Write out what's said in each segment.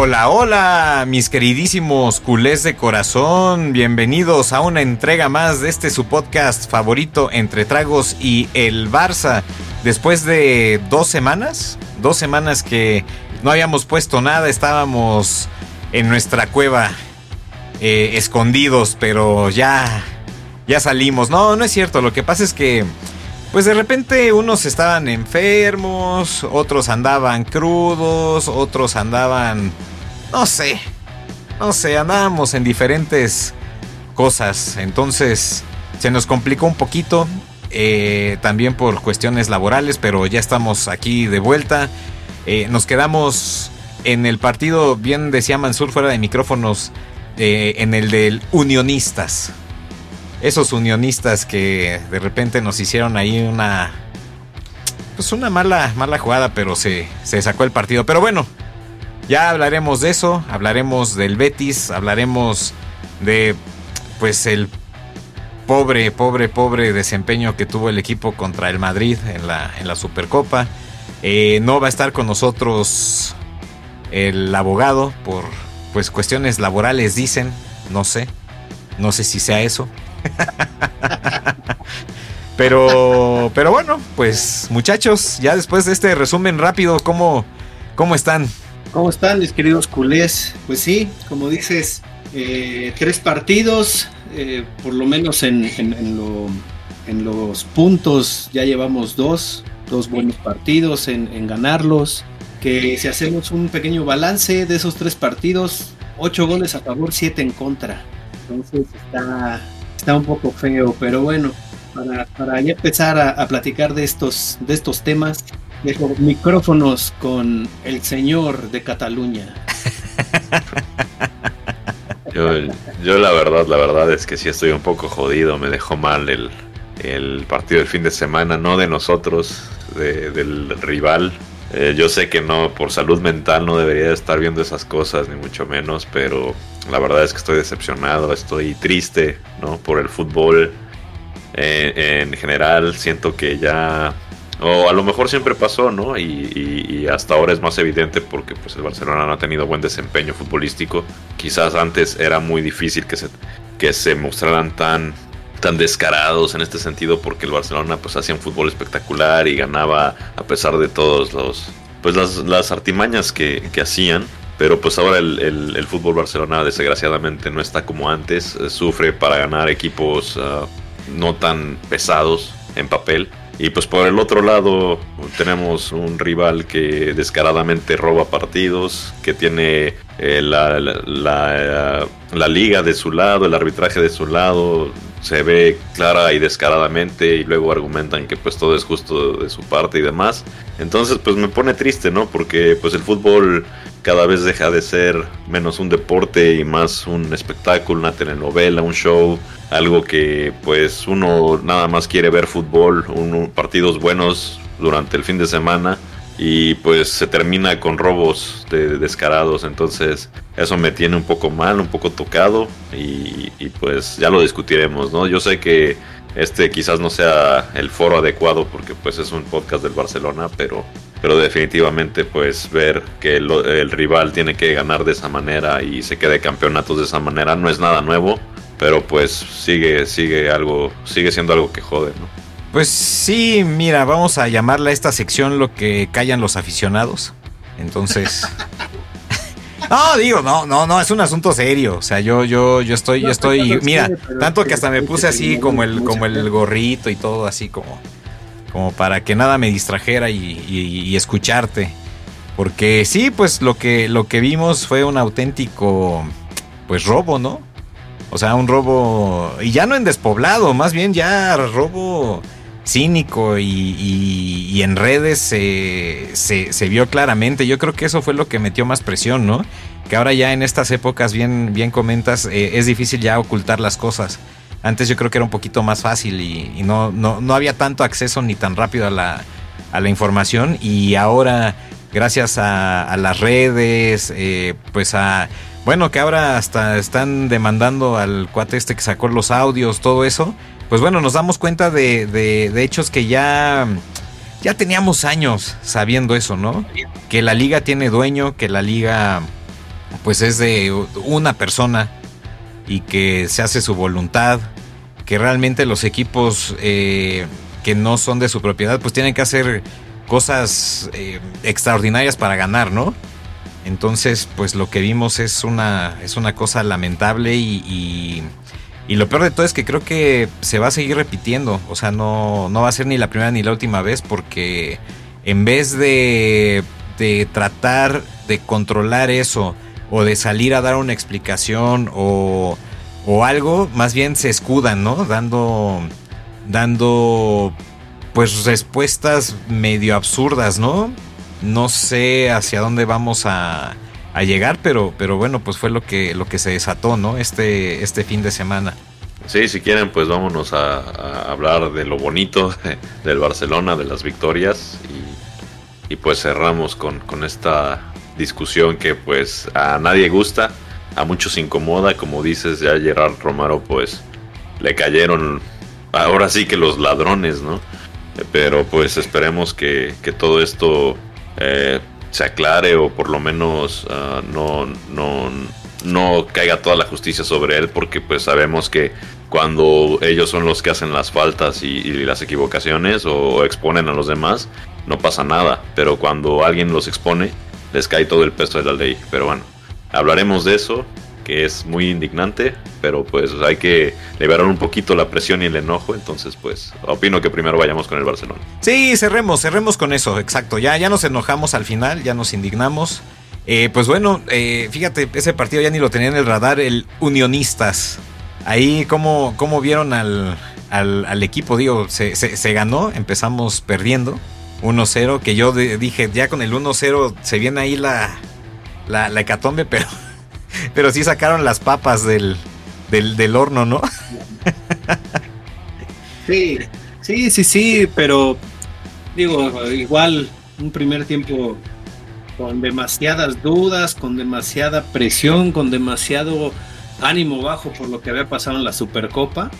Hola, hola, mis queridísimos culés de corazón. Bienvenidos a una entrega más de este su podcast favorito entre tragos y el Barça. Después de dos semanas, dos semanas que no habíamos puesto nada, estábamos en nuestra cueva eh, escondidos, pero ya, ya salimos. No, no es cierto. Lo que pasa es que pues de repente unos estaban enfermos, otros andaban crudos, otros andaban, no sé, no sé, andábamos en diferentes cosas. Entonces se nos complicó un poquito, eh, también por cuestiones laborales, pero ya estamos aquí de vuelta. Eh, nos quedamos en el partido, bien decía Mansur fuera de micrófonos, eh, en el del Unionistas esos unionistas que de repente nos hicieron ahí una pues una mala mala jugada, pero se, se sacó el partido. Pero bueno, ya hablaremos de eso, hablaremos del Betis, hablaremos de pues el pobre, pobre, pobre desempeño que tuvo el equipo contra el Madrid en la, en la Supercopa. Eh, no va a estar con nosotros el abogado por pues cuestiones laborales dicen, no sé, no sé si sea eso. pero, pero bueno, pues muchachos, ya después de este resumen rápido, ¿cómo, cómo están? ¿Cómo están mis queridos culés? Pues sí, como dices, eh, tres partidos, eh, por lo menos en, en, los puntos ya llevamos dos, dos buenos partidos en, en ganarlos. Que si hacemos un pequeño balance de esos tres partidos, ocho goles a favor, siete en contra. Entonces está, está un poco feo, pero bueno, para, para ya empezar a, platicar de estos, de estos temas, dejo micrófonos con el señor de Cataluña. Yo, la verdad, la verdad es que sí estoy un poco jodido, me dejó mal el, el partido del fin de semana, no de nosotros, del rival. Eh, yo sé que no, por salud mental no debería estar viendo esas cosas, ni mucho menos, pero la verdad es que estoy decepcionado, estoy triste, ¿no? Por el fútbol eh, en general, siento que ya, o a lo mejor siempre pasó, ¿no? Y, hasta ahora es más evidente porque pues el Barcelona no ha tenido buen desempeño futbolístico. Quizás antes era muy difícil que se, que se mostraran tan tan descarados en este sentido porque el Barcelona pues hacía un fútbol espectacular y ganaba a pesar de todos los pues las, artimañas que, hacían pero pues ahora el, fútbol Barcelona desgraciadamente no está como antes eh, sufre para ganar equipos ah, no tan pesados en papel y pues por el otro lado tenemos un rival que descaradamente roba partidos, que tiene eh, la, la, la, liga de su lado, el arbitraje de su lado, se ve clara y descaradamente y luego argumentan que pues todo es justo de su parte y demás. Entonces pues me pone triste, ¿no? Porque pues el fútbol cada vez deja de ser menos un deporte y más un espectáculo, una telenovela, un show algo que pues uno nada más quiere ver fútbol, un, partidos buenos durante el fin de semana y pues se termina con robos de, descarados, entonces eso me tiene un poco mal, un poco tocado y, y, pues ya lo discutiremos, ¿no? Yo sé que este quizás no sea el foro adecuado porque pues es un podcast del Barcelona, pero, pero definitivamente pues ver que el, el rival tiene que ganar de esa manera y se quede campeonatos de esa manera no es nada nuevo pero pues sigue, sigue algo, sigue siendo algo que jode, ¿no? Pues sí, mira, vamos a llamarle a esta sección lo que callan los aficionados. Entonces. no, digo, no, no, no, es un asunto serio. O sea, yo, yo, yo estoy, yo estoy. Mira, tanto que hasta me puse así como el, como el gorrito y todo, así como. Para que nada me distrajera y, y escucharte. Porque sí, pues lo que, lo que vimos fue un auténtico. Pues robo, ¿no? O sea, un robo, y ya no en despoblado, más bien ya robo cínico y, en redes se, se, vio claramente. Yo creo que eso fue lo que metió más presión, ¿no? Que ahora ya en estas épocas, bien, bien comentas, eh, es difícil ya ocultar las cosas. Antes yo creo que era un poquito más fácil y, no, no, no, había tanto acceso ni tan rápido a la, a la información y ahora gracias a, las redes, eh, pues a bueno, que ahora hasta están demandando al cuate este que sacó los audios, todo eso. Pues bueno, nos damos cuenta de, de, hechos que ya, ya teníamos años sabiendo eso, ¿no? Que la liga tiene dueño, que la liga pues es de una persona y que se hace su voluntad, que realmente los equipos eh, que no son de su propiedad pues tienen que hacer cosas eh, extraordinarias para ganar, ¿no? Entonces, pues lo que vimos es una, es una cosa lamentable y, y, lo peor de todo es que creo que se va a seguir repitiendo. O sea, no, no va a ser ni la primera ni la última vez porque en vez de, de tratar de controlar eso o de salir a dar una explicación o, o algo, más bien se escudan, ¿no? Dando, dando pues respuestas medio absurdas, ¿no? No sé hacia dónde vamos a, a, llegar, pero, pero bueno, pues fue lo que, lo que se desató, ¿no? Este, este fin de semana. Sí, si quieren, pues vámonos a, hablar de lo bonito del Barcelona, de las victorias y, y pues cerramos con, con esta discusión que pues a nadie gusta, a muchos incomoda, como dices ya Gerard Romero pues le cayeron ahora sí que los ladrones, ¿no? Pero pues esperemos que, que todo esto eh, se aclare o por lo menos uh, no, no, no caiga toda la justicia sobre él porque pues sabemos que cuando ellos son los que hacen las faltas y, y las equivocaciones o exponen a los demás, no pasa nada. Pero cuando alguien los expone, les cae todo el peso de la ley. Pero bueno, hablaremos de eso que es muy indignante, pero pues hay que liberar un poquito la presión y el enojo, entonces pues opino que primero vayamos con el Barcelona. Sí, cerremos, cerremos con eso, exacto, ya, ya nos enojamos al final, ya nos indignamos. Eh, pues bueno, eh, fíjate, ese partido ya ni lo tenía en el radar, el Unionistas. Ahí, ¿cómo, cómo vieron al, al, al equipo? Digo, se, se, se ganó, empezamos perdiendo. 1-0, que yo dije, ya con el 1-0 se viene ahí la, la, la hecatombe, pero pero sí sacaron las papas del, del, del horno, ¿no? sí, sí, sí, sí, pero digo, igual un primer tiempo con demasiadas dudas, con demasiada presión, con demasiado ánimo bajo por lo que había pasado en la Supercopa.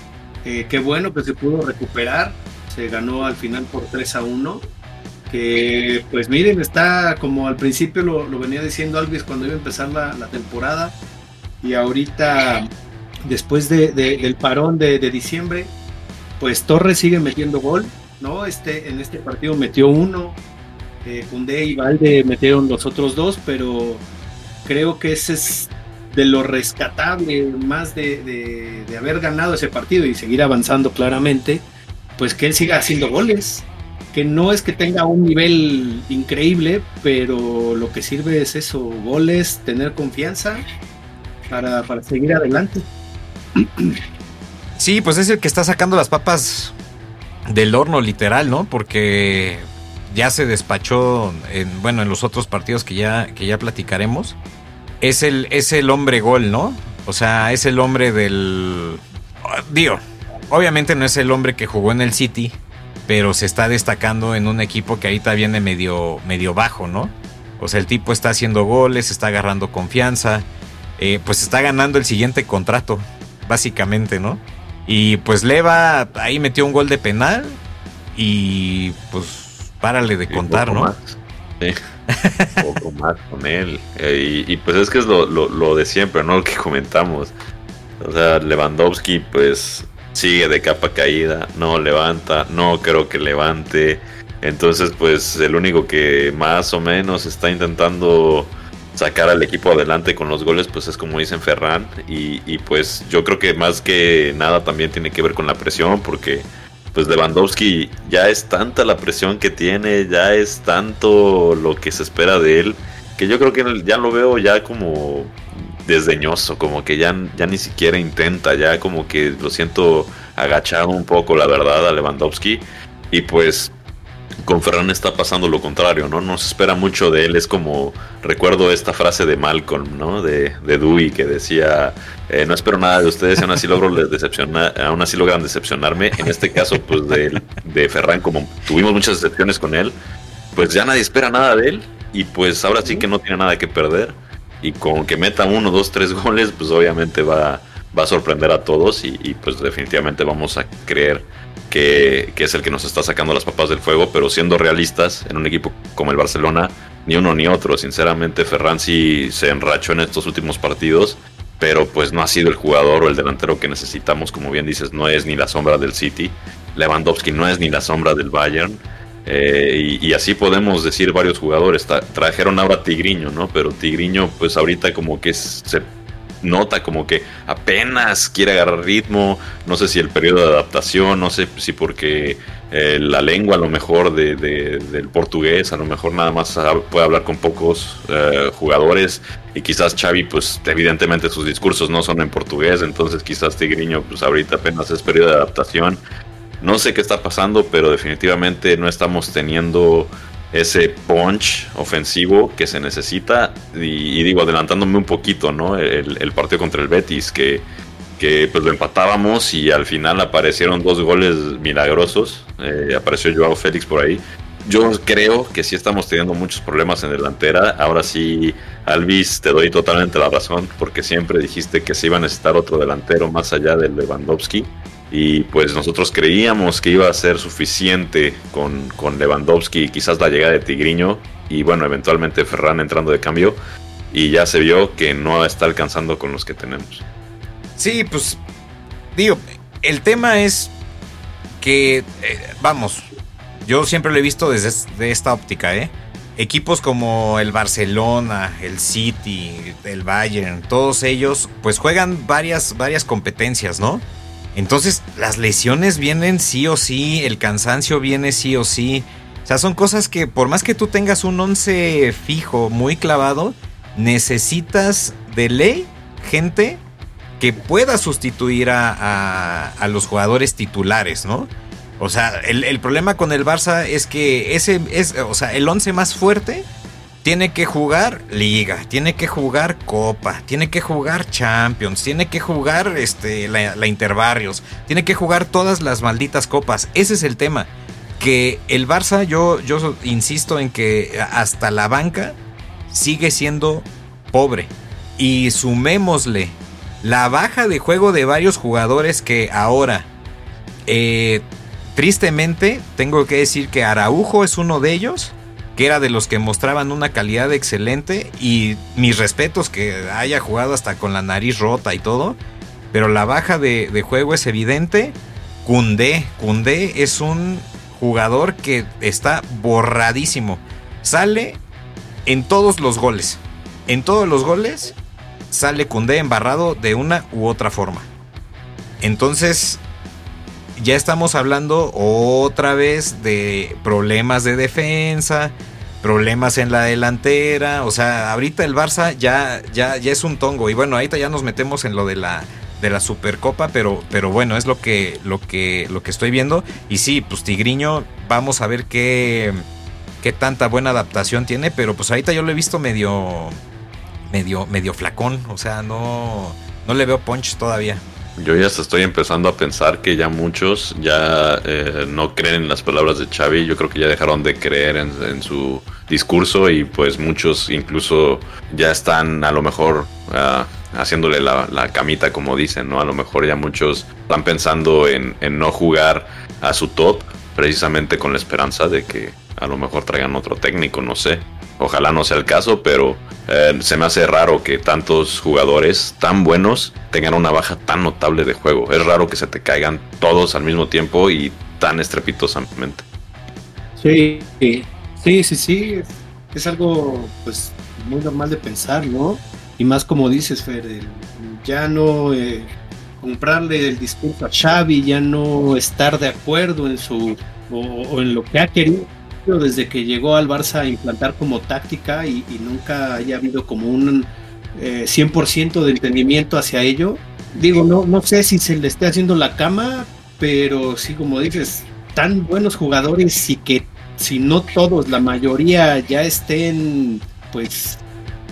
Eh, qué bueno que se pudo recuperar, se ganó al final por 3 a 1 que pues miren, está como al principio lo, venía diciendo Alvis cuando iba a empezar la, temporada y ahorita después de, de, del parón de, diciembre, pues Torres sigue metiendo gol, ¿no? Este, en este partido metió uno, eh, y Valde metieron los otros dos, pero creo que ese es de lo rescatable más de, haber ganado ese partido y seguir avanzando claramente, pues que él siga haciendo goles que no es que tenga un nivel increíble, pero lo que sirve es eso, goles, tener confianza para, para seguir adelante. Sí, pues es el que está sacando las papas del horno literal, ¿no? Porque ya se despachó en, bueno, en los otros partidos que ya, que ya platicaremos. Es el, es el hombre gol, ¿no? O sea, es el hombre del... Digo, obviamente no es el hombre que jugó en el City, pero se está destacando en un equipo que ahorita viene medio, medio bajo, ¿no? O sea, el tipo está haciendo goles, está agarrando confianza, eh, pues está ganando el siguiente contrato, básicamente, ¿no? Y pues Leva ahí metió un gol de penal y pues párale de y contar, ¿no? Más. Sí. un poco más con él. Eh, y, y, pues es que es lo, lo, lo de siempre, ¿no? Lo que comentamos. O sea, Lewandowski, pues sigue de capa caída, no levanta, no creo que levante. Entonces, pues el único que más o menos está intentando sacar al equipo adelante con los goles, pues es como dicen Ferran. Y, y, pues yo creo que más que nada también tiene que ver con la presión, porque pues Lewandowski ya es tanta la presión que tiene, ya es tanto lo que se espera de él, que yo creo que ya lo veo ya como desdeñoso, como que ya, ya ni siquiera intenta, ya como que lo siento agachado un poco, la verdad, a Lewandowski. Y pues con Ferran está pasando lo contrario, ¿no? No se espera mucho de él, es como, recuerdo esta frase de Malcolm, ¿no? De, de Dewey que decía, eh, no espero nada de ustedes, aún así, logro decepcionar, aún así logran decepcionarme. En este caso, pues de, de Ferran, como tuvimos muchas decepciones con él, pues ya nadie espera nada de él y pues ahora sí que no tiene nada que perder y con que meta uno, dos, tres goles, pues obviamente va, va a sorprender a todos y, pues definitivamente vamos a creer que, que, es el que nos está sacando las papas del fuego, pero siendo realistas, en un equipo como el Barcelona, ni uno ni otro. Sinceramente, Ferran sí se enrachó en estos últimos partidos pero pues no ha sido el jugador o el delantero que necesitamos, como bien dices, no es ni la sombra del City, Lewandowski no es ni la sombra del Bayern, eh, y, así podemos decir varios jugadores, trajeron ahora Tigriño, ¿no? Pero Tigriño pues ahorita como que se nota como que apenas quiere agarrar ritmo, no sé si el periodo de adaptación, no sé si porque eh, la lengua a lo mejor de, del portugués, a lo mejor nada más puede hablar con pocos eh, jugadores y quizás Xavi pues evidentemente sus discursos no son en portugués, entonces quizás Tigriño pues ahorita apenas es periodo de adaptación. No sé qué está pasando, pero definitivamente no estamos teniendo ese punch ofensivo que se necesita. Y, digo, adelantándome un poquito, ¿no? El, partido contra el Betis, que, que, pues lo empatábamos y al final aparecieron dos goles milagrosos. Eh, apareció Joao Félix por ahí. Yo creo que sí estamos teniendo muchos problemas en delantera. Ahora sí, Alvis, te doy totalmente la razón, porque siempre dijiste que se iba a necesitar otro delantero más allá de Lewandowski y pues nosotros creíamos que iba a ser suficiente con, con Lewandowski y quizás la llegada de Tigriño y bueno, eventualmente Ferran entrando de cambio y ya se vio que no está alcanzando con los que tenemos. Sí, pues digo, el tema es que, eh, vamos, yo siempre lo he visto desde esta óptica, ¿eh? Equipos como el Barcelona, el City, el Bayern, todos ellos, pues juegan varias, varias competencias, ¿no? Entonces, las lesiones vienen sí o sí, el cansancio viene sí o sí. O sea, son cosas que por más que tú tengas un 11 fijo muy clavado, necesitas de ley gente que pueda sustituir a, los jugadores titulares, ¿no? O sea, el, el, problema con el Barça es que ese es, o sea, el 11 más fuerte tiene que jugar liga, tiene que jugar copa, tiene que jugar champions, tiene que jugar este, la, interbarrios, tiene que jugar todas las malditas copas. Ese es el tema. Que el Barça, yo, yo insisto en que hasta la banca sigue siendo pobre. Y sumémosle la baja de juego de varios jugadores que ahora, eh, tristemente, tengo que decir que Araujo es uno de ellos que era de los que mostraban una calidad excelente y mis respetos que haya jugado hasta con la nariz rota y todo, pero la baja de, juego es evidente. Cundé, Cundé es un jugador que está borradísimo. Sale en todos los goles. En todos los goles sale Cundé embarrado de una u otra forma. Entonces, ya estamos hablando otra vez de problemas de defensa, problemas en la delantera. O sea, ahorita el Barça ya, ya, ya es un tongo. Y bueno, ahorita ya nos metemos en lo de la, de la Supercopa, pero, pero bueno, es lo que, lo, que, lo que estoy viendo. Y sí, pues Tigriño, vamos a ver qué, qué tanta buena adaptación tiene. Pero pues ahorita yo lo he visto medio, medio, medio flacón. O sea, no, no le veo punch todavía. Yo ya estoy empezando a pensar que ya muchos ya eh, no creen en las palabras de Xavi. Yo creo que ya dejaron de creer en, su discurso y pues muchos incluso ya están a lo mejor ah, haciéndole la, camita como dicen, ¿no? A lo mejor ya muchos están pensando en, en no jugar a su top precisamente con la esperanza de que a lo mejor traigan otro técnico, no sé. Ojalá no sea el caso, pero eh, se me hace raro que tantos jugadores tan buenos tengan una baja tan notable de juego. Es raro que se te caigan todos al mismo tiempo y tan estrepitosamente. Sí, sí, sí, sí. Es algo pues muy normal de pensar, ¿no? Y más como dices, Fer, ya no eh, comprarle el discurso a Xavi, ya no estar de acuerdo en su o en lo que ha querido desde que llegó al Barça a implantar como táctica y, nunca haya habido como un 100% eh, de entendimiento hacia ello. Digo, no, no sé si se le esté haciendo la cama, pero sí, como dices, tan buenos jugadores y que si no todos, la mayoría ya estén, pues,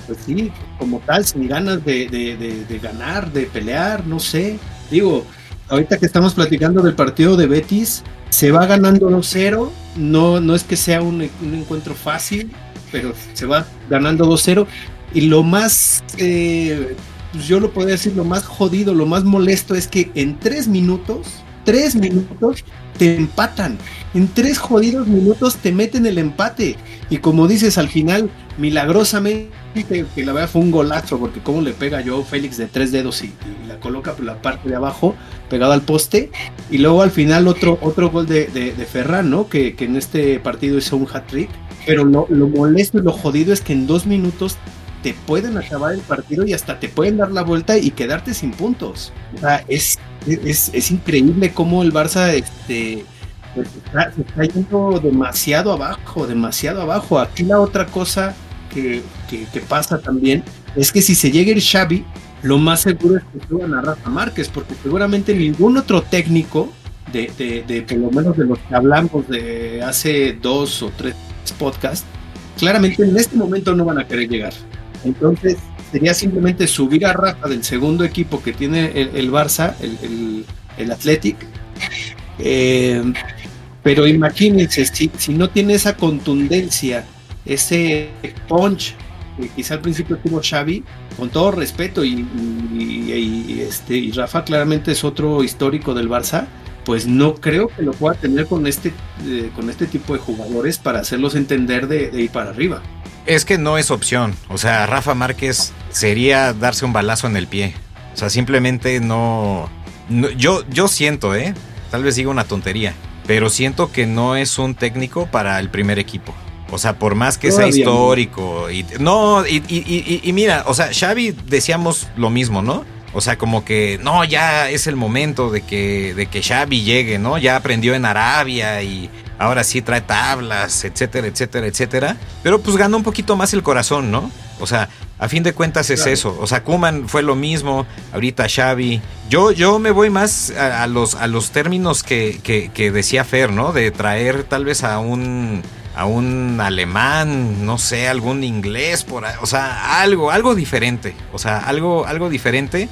pues sí, como tal, sin ganas de, de ganar, de pelear, no sé. Digo, ahorita que estamos platicando del partido de Betis, se va ganando 2-0. No, no es que sea un, encuentro fácil, pero se va ganando 2-0. Y lo más eh, pues yo lo podría decir, lo más jodido, lo más molesto es que en tres minutos, tres minutos, te empatan. En tres jodidos minutos te meten el empate. Y como dices, al final, milagrosamente, que la verdad fue un golazo, porque como le pega yo Félix de tres dedos y, la coloca por la parte de abajo, pegado al poste. Y luego al final otro, otro gol de, Ferran, ¿no? Que, en este partido hizo un hat-trick. Pero lo, molesto y lo jodido es que en dos minutos te pueden acabar el partido y hasta te pueden dar la vuelta y quedarte sin puntos. O sea, es, es, increíble cómo el Barça este, pues, está, yendo demasiado abajo, demasiado abajo. Aquí la otra cosa que, que, pasa también es que si se llega el Xavi, lo más seguro es que suban a Rafa Márquez, porque seguramente ningún otro técnico, de, de, de por lo menos de los que hablamos de hace dos o tres podcasts, claramente en este momento no van a querer llegar. Entonces, sería simplemente subir a Rafa del segundo equipo que tiene el, Barça, el, el, Athletic. Eh, pero imagínense, si, no tiene esa contundencia, ese punch que quizá al principio tuvo Xavi, con todo respeto, y, este, y Rafa claramente es otro histórico del Barça, pues no creo que lo pueda tener con este, eh, con este tipo de jugadores para hacerlos entender de ir para arriba. Es que no es opción. O sea, Rafa Márquez sería darse un balazo en el pie. O sea, simplemente no. yo, yo siento, ¿eh? Tal vez diga una tontería. Pero siento que no es un técnico para el primer equipo. O sea, por más que sea histórico. Y, no, y, y, y, mira, o sea, Xavi decíamos lo mismo, ¿no? O sea, como que no, ya es el momento de que, de que Xavi llegue, ¿no? Ya aprendió en Arabia y ahora sí trae tablas, etcétera, etcétera, etcétera. Pero pues ganó un poquito más el corazón, ¿no? O sea, a fin de cuentas es eso. O sea, Kuman fue lo mismo, ahorita Xavi. Yo, yo me voy más a, los, a los términos que, que, decía Fer, ¿no? De traer tal vez a un a un alemán, no sé, algún inglés por o sea, algo, algo diferente, o sea, algo, algo diferente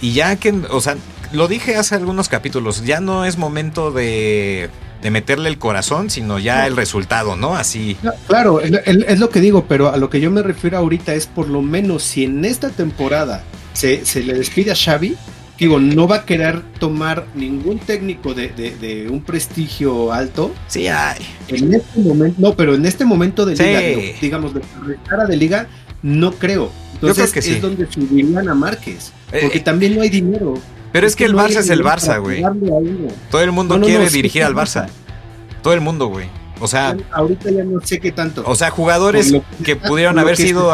y ya que, o sea, lo dije hace algunos capítulos, ya no es momento de de meterle el corazón, sino ya el resultado, ¿no? Así. claro, es, lo que digo, pero a lo que yo me refiero ahorita es por lo menos si en esta temporada se, le despide a Xavi, digo, no va a querer tomar ningún técnico de, un prestigio alto. Sí, hay. En este momento, no, pero en este momento de liga, digamos, de cara de liga, no creo. Entonces que es donde subirían a Márquez, eh, porque eh. también no hay dinero. Pero es, que, el Barça es el Barça, güey. Todo el mundo quiere dirigir al Barça. Todo el mundo, güey. O sea, ahorita ya no sé qué tanto. O sea, jugadores que, pudieron haber sido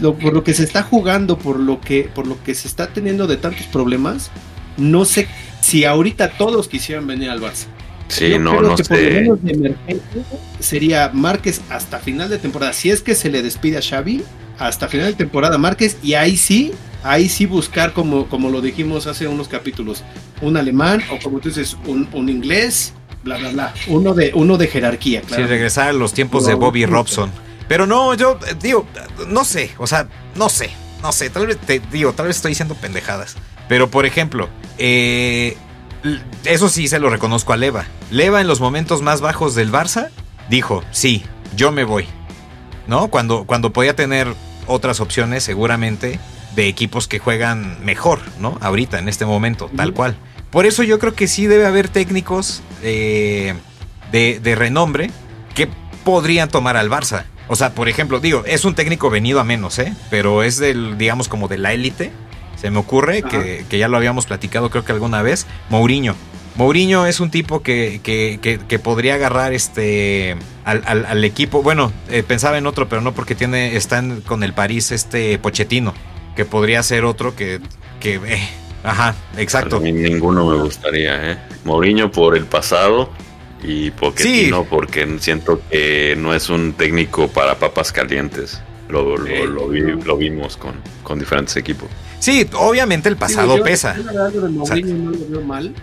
por lo que se está jugando, por lo que por lo que se está teniendo de tantos problemas, no sé si ahorita todos quisieran venir al Barça. Sí, no, no que por lo menos de emergencia sería Márquez hasta final de temporada. Si es que se le despide a Xavi, hasta final de temporada Márquez y ahí sí ahí sí buscar, como, como lo dijimos hace unos capítulos, un alemán o como tú dices, un, un inglés, bla, bla, bla. Uno de, uno de jerarquía, claro. Sí, regresar a los tiempos de Bobby Robson. Pero no, yo eh, digo, no sé, o sea, no sé, no sé, tal vez te digo, tal vez estoy diciendo pendejadas. Pero por ejemplo, eh, eso sí se lo reconozco a Leva. Leva en los momentos más bajos del Barça dijo, sí, yo me voy. ¿No? Cuando, cuando podía tener otras opciones, seguramente de equipos que juegan mejor, ¿no? Ahorita, en este momento, tal cual. Por eso yo creo que sí debe haber técnicos eh, de, renombre que podrían tomar al Barça. O sea, por ejemplo, digo, es un técnico venido a menos, ¿eh? Pero es del, digamos, como de la élite. Se me ocurre que, ya lo habíamos platicado, creo que alguna vez. Mourinho. Mourinho es un tipo que, que, podría agarrar este al, equipo. Bueno, eh, pensaba en otro, pero no porque tiene, están con el París este Pochettino que podría ser otro que, que eh, ajá, exacto. A mí ninguno me gustaría, ¿eh? Mourinho por el pasado y Pochettino porque siento que no es un técnico para papas calientes. Lo, lo, vimos con, con, diferentes equipos. Sí, obviamente el pasado pesa. Mourinho no lo veo mal.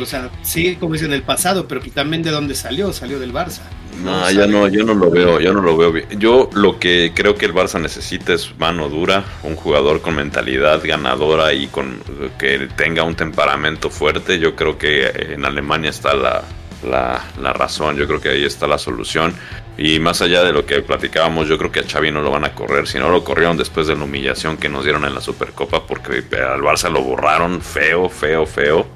O sea, sí, como dicen, el pasado, pero también de dónde salió, salió del Barça. No, ya no, yo no lo veo, yo no lo veo bien. Yo lo que creo que el Barça necesita es mano dura, un jugador con mentalidad ganadora y con que tenga un temperamento fuerte. Yo creo que en Alemania está la, la, la razón, yo creo que ahí está la solución. Y más allá de lo que platicábamos, yo creo que a Xavi no lo van a correr. Si no lo corrieron después de la humillación que nos dieron en la Supercopa, porque al Barça lo borraron feo, feo, feo.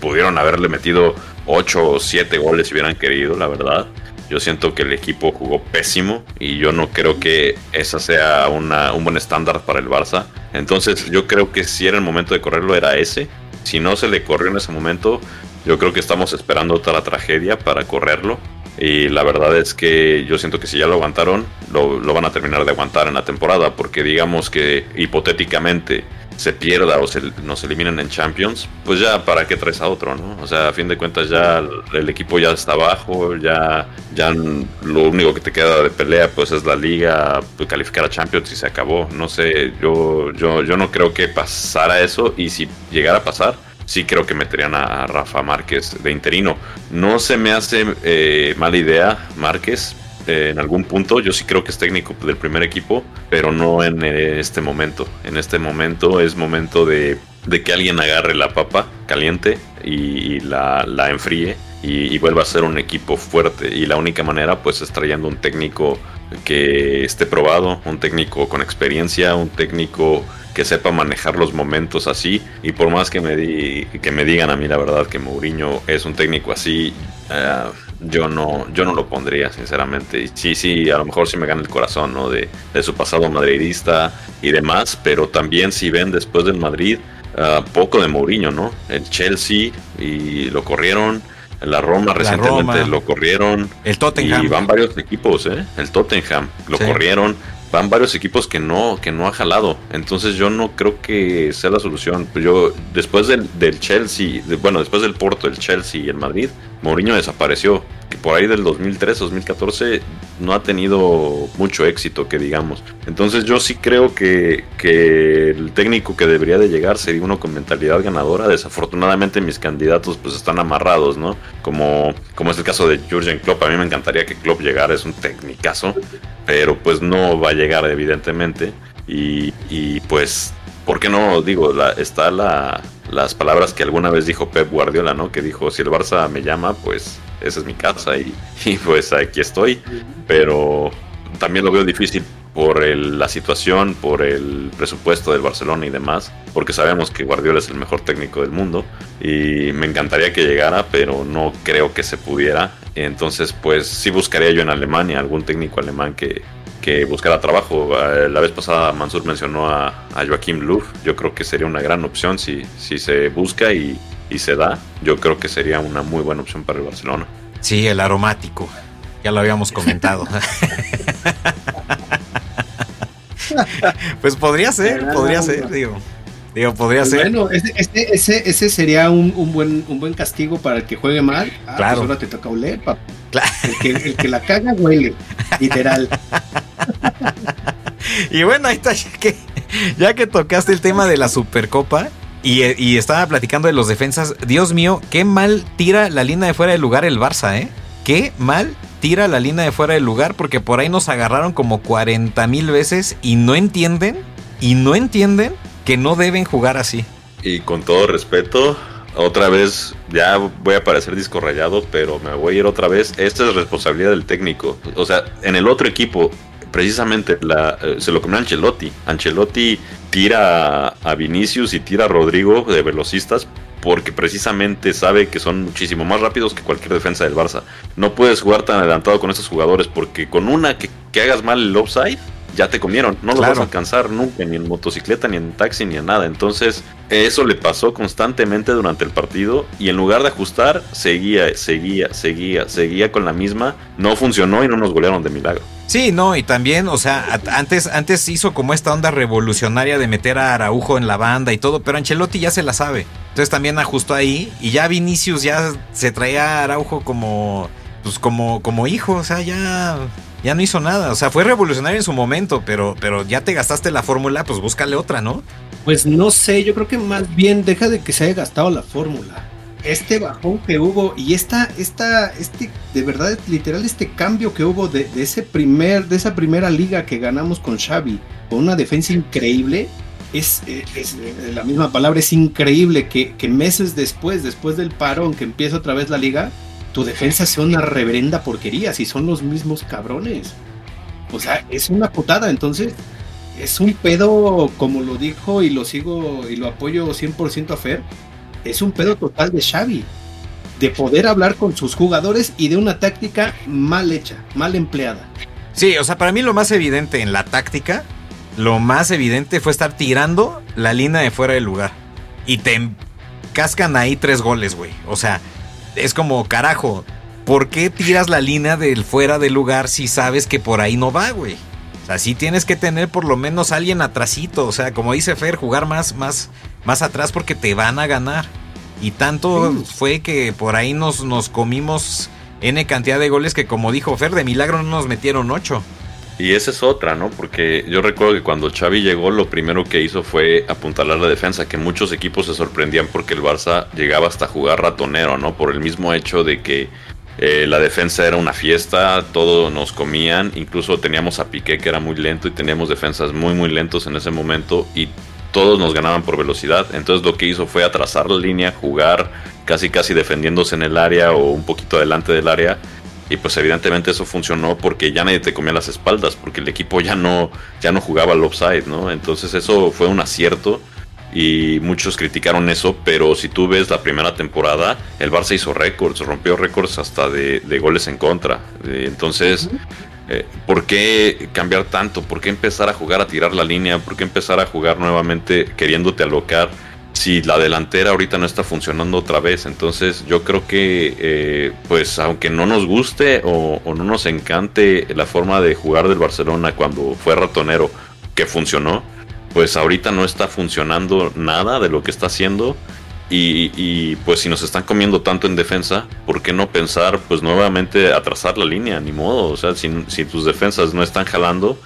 Pudieron haberle metido 8 o 7 goles si hubieran querido, la verdad. Yo siento que el equipo jugó pésimo y yo no creo que esa sea una, un buen estándar para el Barça. Entonces yo creo que si era el momento de correrlo era ese. Si no se le corrió en ese momento, yo creo que estamos esperando otra tragedia para correrlo. Y la verdad es que yo siento que si ya lo aguantaron, lo, van a terminar de aguantar en la temporada, porque digamos que hipotéticamente se pierda o se, nos eliminen en Champions, pues ya para qué traes a otro, ¿no? O sea, a fin de cuentas ya el equipo ya está abajo, ya, ya lo único que te queda de pelea pues es la liga, pues, calificar a Champions y se acabó. No sé, yo, yo, yo no creo que pasara eso y si llegara a pasar, sí creo que meterían a Rafa Márquez de interino. No se me hace eh, mala idea Márquez. Eh, en algún punto, yo sí creo que es técnico del primer equipo, pero no en eh, este momento. En este momento es momento de, que alguien agarre la papa caliente y, la, la, enfríe y, y, vuelva a ser un equipo fuerte. Y la única manera, pues, es trayendo un técnico que esté probado, un técnico con experiencia, un técnico que sepa manejar los momentos así. Y por más que me, di, que me digan a mí la verdad que Mourinho es un técnico así, eh, yo, no, yo no lo pondría, sinceramente. Sí, sí, a lo mejor sí me gana el corazón ¿no? de, su pasado madridista y demás, pero también si ven después del Madrid, uh, poco de Mourinho, ¿no? El Chelsea y lo corrieron. La Roma recientemente lo corrieron. El Tottenham. Y van varios equipos, ¿eh? El Tottenham lo corrieron van varios equipos que no, que no ha jalado. Entonces yo no creo que sea la solución. Yo, después del, del Chelsea, bueno, después del Porto, el Chelsea y el Madrid, Mourinho desapareció. Que por ahí del 2003, 2014 no ha tenido mucho éxito, que digamos. Entonces yo sí creo que, que el técnico que debería de llegar sería uno con mentalidad ganadora. Desafortunadamente mis candidatos pues están amarrados, ¿no? Como, como es el caso de Jurgen Klopp. A mí me encantaría que Klopp llegara, es un tecnicazo, pero pues no va a llegar evidentemente. Y, y pues ¿por qué no? Digo, la, está la, las palabras que alguna vez dijo Pep Guardiola, ¿no? Que dijo, si el Barça me llama, pues esa es mi casa y, pues aquí estoy. Pero también lo veo difícil por la situación, por el presupuesto del Barcelona y demás, porque sabemos que Guardiola es el mejor técnico del mundo y me encantaría que llegara, pero no creo que se pudiera. Entonces, pues sí buscaría yo en Alemania algún técnico alemán que, que buscara trabajo. Eh, la vez pasada Mansur mencionó a, Joaquim Löw. Yo creo que sería una gran opción si, si se busca y, se da. Yo creo que sería una muy buena opción para el Barcelona. Sí, el aromático. Ya lo habíamos comentado. pues podría ser, podría ser, digo. Digo, podría pues ser. Bueno, ese, ese, ese, sería un, un, buen, un buen castigo para el que juegue mal. Ah, pues claro. ahora te toca oler, papá. El, que, el que la caga huele, literal. y bueno, ahí está, ya que, ya que tocaste el tema de la Supercopa y, y, estaba platicando de los defensas, Dios mío, qué mal tira la línea de fuera del lugar el Barça, ¿eh? Qué mal tira la línea de fuera del lugar porque por ahí nos agarraron como 40 mil veces y no entienden, y no entienden que no deben jugar así. Y con todo respeto, otra vez, ya voy a parecer disco rayado, pero me voy a ir otra vez. Esta es responsabilidad del técnico. O sea, en el otro equipo, precisamente la, eh, se lo comió Ancelotti. Ancelotti tira a Vinicius y tira a Rodrigo de velocistas porque precisamente sabe que son muchísimo más rápidos que cualquier defensa del Barça. No puedes jugar tan adelantado con estos jugadores porque con una que, que hagas mal el offside, ya te comieron, no lo vas a alcanzar nunca, ni en motocicleta, ni en taxi, ni en nada. Entonces, eso le pasó constantemente durante el partido y en lugar de ajustar, seguía, seguía, seguía, seguía con la misma. No funcionó y no nos golearon de milagro. Sí, no, y también, o sea, antes, antes hizo como esta onda revolucionaria de meter a Araujo en la banda y todo, pero Ancelotti ya se la sabe. Entonces también ajustó ahí y ya Vinicius ya se traía a Araujo como, pues como, como hijo, o sea, ya ya no hizo nada. O sea, fue revolucionario en su momento, pero, pero ya te gastaste la fórmula, pues búscale otra, ¿no? Pues no sé, yo creo que más bien deja de que se haya gastado la fórmula. Este bajón que hubo y esta, esta, este, de verdad, literal, este cambio que hubo de, ese primer, de esa primera liga que ganamos con Xavi, con una defensa increíble, es, es, la misma palabra, es increíble que, que meses después, después del parón que empieza otra vez la liga, tu defensa sea una reverenda porquería si son los mismos cabrones. O sea, es una putada, entonces es un pedo, como lo dijo y lo sigo y lo apoyo 100% a Fer, es un pedo total de Xavi, de poder hablar con sus jugadores y de una táctica mal hecha, mal empleada. Sí, o sea, para mí lo más evidente en la táctica, lo más evidente fue estar tirando la línea de fuera del lugar. Y te cascan ahí tres goles, güey. O sea, es como, carajo, ¿por qué tiras la línea del fuera del lugar si sabes que por ahí no va, güey? O sea, sí tienes que tener por lo menos alguien atrasito. O sea, como dice Fer, jugar más, más, más atrás porque te van a ganar. Y tanto fue que por ahí nos, nos comimos N cantidad de goles que como dijo Fer, de milagro no nos metieron ocho. Y esa es otra, ¿no? Porque yo recuerdo que cuando Xavi llegó, lo primero que hizo fue apuntalar la defensa, que muchos equipos se sorprendían porque el Barça llegaba hasta jugar ratonero, ¿no? Por el mismo hecho de que eh, la defensa era una fiesta, todos nos comían, incluso teníamos a Piqué que era muy lento y teníamos defensas muy muy lentos en ese momento y todos nos ganaban por velocidad. Entonces lo que hizo fue atrasar la línea, jugar casi casi defendiéndose en el área o un poquito adelante del área y pues evidentemente eso funcionó porque ya nadie te comía las espaldas, porque el equipo ya no, ya no jugaba al offside, ¿no? Entonces eso fue un acierto y muchos criticaron eso, pero si tú ves la primera temporada, el Barça hizo récords, rompió récords hasta de, goles en contra. Entonces, eh, ¿por qué cambiar tanto? ¿Por qué empezar a jugar a tirar la línea? ¿Por qué empezar a jugar nuevamente queriéndote alocar? Si la delantera ahorita no está funcionando otra vez. Entonces yo creo que, eh, pues aunque no nos guste o, no nos encante la forma de jugar del Barcelona cuando fue ratonero, que funcionó, pues ahorita no está funcionando nada de lo que está haciendo. Y, pues si nos están comiendo tanto en defensa, ¿por qué no pensar pues nuevamente atrasar la línea? Ni modo, o sea, si, si tus defensas no están jalando,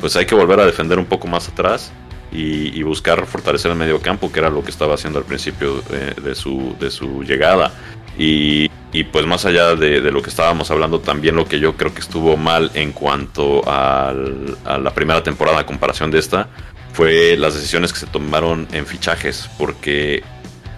pues hay que volver a defender un poco más atrás y, buscar fortalecer el medio campo, que era lo que estaba haciendo al principio de, su, de su llegada. Y, pues más allá de, lo que estábamos hablando, también lo que yo creo que estuvo mal en cuanto a la primera temporada a comparación de esta, fue las decisiones que se tomaron en fichajes, porque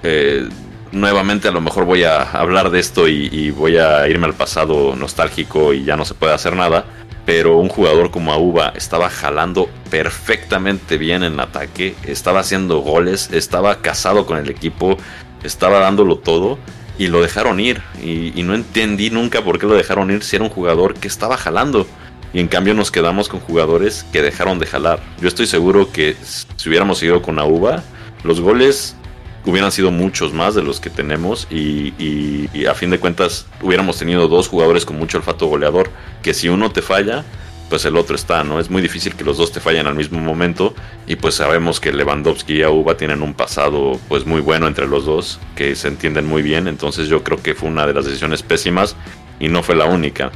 eh, nuevamente a lo mejor voy a hablar de esto y voy a irme al pasado nostálgico y ya no se puede hacer nada pero un jugador como Auba estaba jalando perfectamente bien en ataque, estaba haciendo goles, estaba casado con el equipo, estaba dándolo todo y lo dejaron ir. Y, no entendí nunca por qué lo dejaron ir si era un jugador que estaba jalando. Y en cambio nos quedamos con jugadores que dejaron de jalar. Yo estoy seguro que si hubiéramos seguido con Auba, los goles hubieran sido muchos más de los que tenemos y, a fin de cuentas hubiéramos tenido dos jugadores con mucho olfato goleador, que si uno te falla, pues el otro está, ¿no? Es muy difícil que los dos te fallen al mismo momento y pues sabemos que Lewandowski y Auba tienen un pasado pues muy bueno entre los dos, que se entienden muy bien, entonces yo creo que fue una de las decisiones pésimas y no fue la única.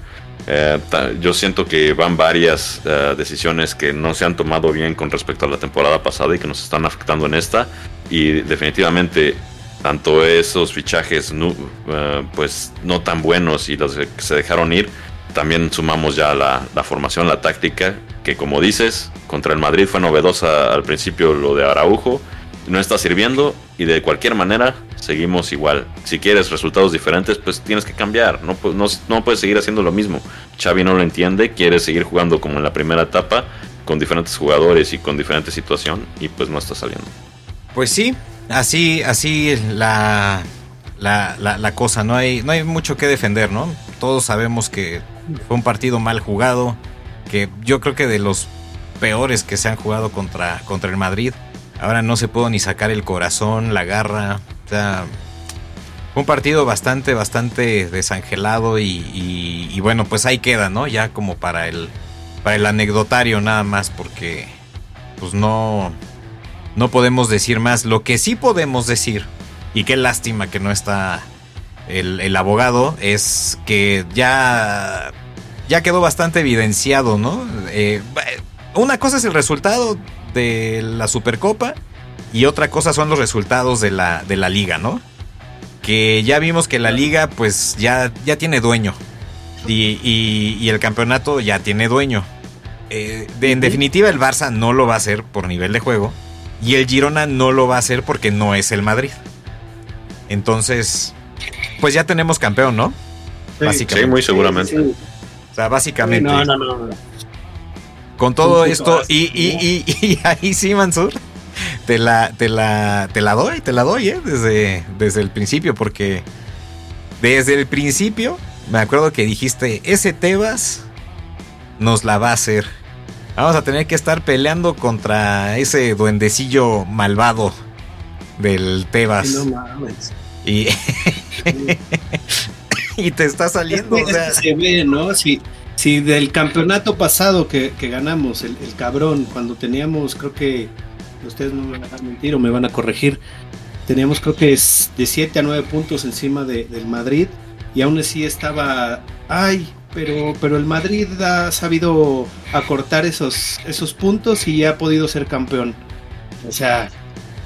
Eh, yo siento que van varias eh, decisiones que no se han tomado bien con respecto a la temporada pasada y que nos están afectando en esta. Y definitivamente tanto esos fichajes no, eh, pues no tan buenos y los que se dejaron ir, también sumamos ya la, la, formación, la táctica, que como dices, contra el Madrid fue novedosa al principio lo de Araujo, no está sirviendo y de cualquier manera seguimos igual. Si quieres resultados diferentes, pues tienes que cambiar. No, no, no puedes seguir haciendo lo mismo. Xavi no lo entiende, quiere seguir jugando como en la primera etapa, con diferentes jugadores y con diferente situación, y pues no está saliendo. Pues sí, así, así la, la, la, cosa. No hay, no hay mucho que defender, ¿no? Todos sabemos que fue un partido mal jugado, que yo creo que de los peores que se han jugado contra, contra el Madrid. Ahora no se pudo ni sacar el corazón, la garra. O sea, fue un partido bastante, bastante desangelado y, bueno, pues ahí queda, ¿no? Ya como para el, para el anecdotario nada más, porque pues no, no podemos decir más. Lo que sí podemos decir, y qué lástima que no está el, abogado, es que ya, ya quedó bastante evidenciado, ¿no? Eh, una cosa es el resultado de la Supercopa y otra cosa son los resultados de la, de la liga, ¿no? Que ya vimos que la liga pues ya, ya tiene dueño y, y, el campeonato ya tiene dueño. Eh, en definitiva el Barça no lo va a hacer por nivel de juego y el Girona no lo va a hacer porque no es el Madrid. Entonces, pues ya tenemos campeón, ¿no? básicamente. Sí, muy seguramente. O sea, básicamente. No, no, no. Con todo esto, y, y, y, ahí sí, Mansur, te la, te la, te la doy, te la doy, ¿eh? Desde, desde el principio, porque desde el principio me acuerdo que dijiste, ese Tebas nos la va a hacer. Vamos a tener que estar peleando contra ese duendecillo malvado del Tebas. No mames. Y, y te está saliendo. o sea. Se ve, ¿no? Si, si del campeonato pasado que, ganamos, el, cabrón, cuando teníamos, creo que ustedes no me van a mentir o me van a corregir, teníamos creo que es de 7 a 9 puntos encima del Madrid y aún así estaba, ay, pero, pero el Madrid ha sabido acortar esos, esos puntos y ha podido ser campeón. O sea,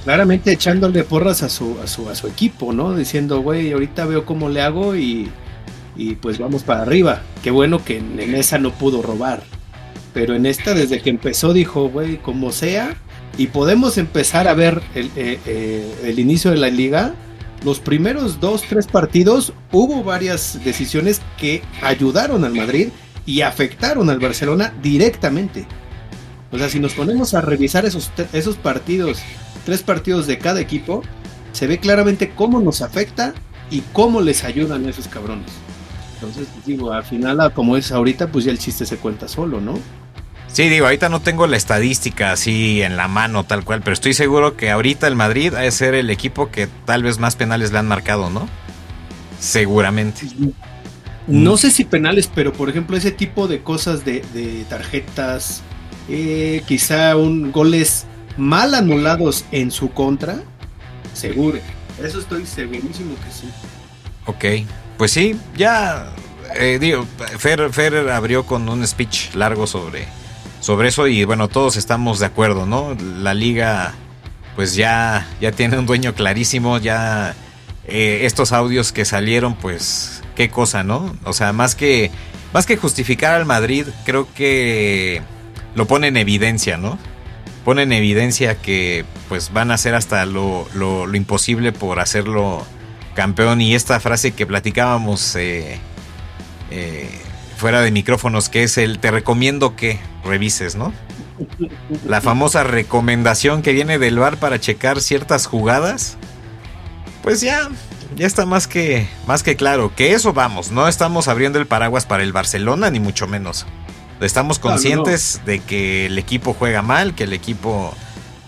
claramente echándole porras a su, a su, a su equipo, ¿no? Diciendo, güey, ahorita veo cómo le hago y, y pues vamos para arriba. Qué bueno que en, esa no pudo robar. Pero en esta, desde que empezó, dijo, güey, como sea, y podemos empezar a ver el, eh, eh, el inicio de la liga. Los primeros dos, tres partidos hubo varias decisiones que ayudaron al Madrid y afectaron al Barcelona directamente. O sea, si nos ponemos a revisar esos, esos partidos, tres partidos de cada equipo, se ve claramente cómo nos afecta y cómo les ayudan a esos cabrones. Entonces, digo, al final, como es ahorita, pues ya el chiste se cuenta solo, ¿no? Sí, digo, ahorita no tengo la estadística así en la mano tal cual, pero estoy seguro que ahorita el Madrid ha de ser el equipo que tal vez más penales le han marcado, ¿no? Seguramente. No sé si penales, pero por ejemplo ese tipo de cosas de, tarjetas, eh, quizá un goles mal anulados en su contra, seguro. Eso estoy segurísimo que sí. Ok, pues sí, ya eh, digo, Fer, Fer abrió con un speech largo sobre, sobre eso y bueno, todos estamos de acuerdo, ¿no? La liga pues ya, ya tiene un dueño clarísimo, ya eh, estos audios que salieron pues qué cosa, ¿no? O sea, más que, más que justificar al Madrid, creo que lo pone en evidencia, ¿no? Pone en evidencia que pues van a hacer hasta lo, lo, imposible por hacerlo campeón y esta frase que platicábamos eh, eh, fuera de micrófonos, que es el te recomiendo que revises, ¿no? La famosa recomendación que viene del bar para checar ciertas jugadas. Pues ya, ya está más que, más que claro. Que eso vamos, no estamos abriendo el paraguas para el Barcelona, ni mucho menos. Estamos conscientes de que el equipo juega mal, que el equipo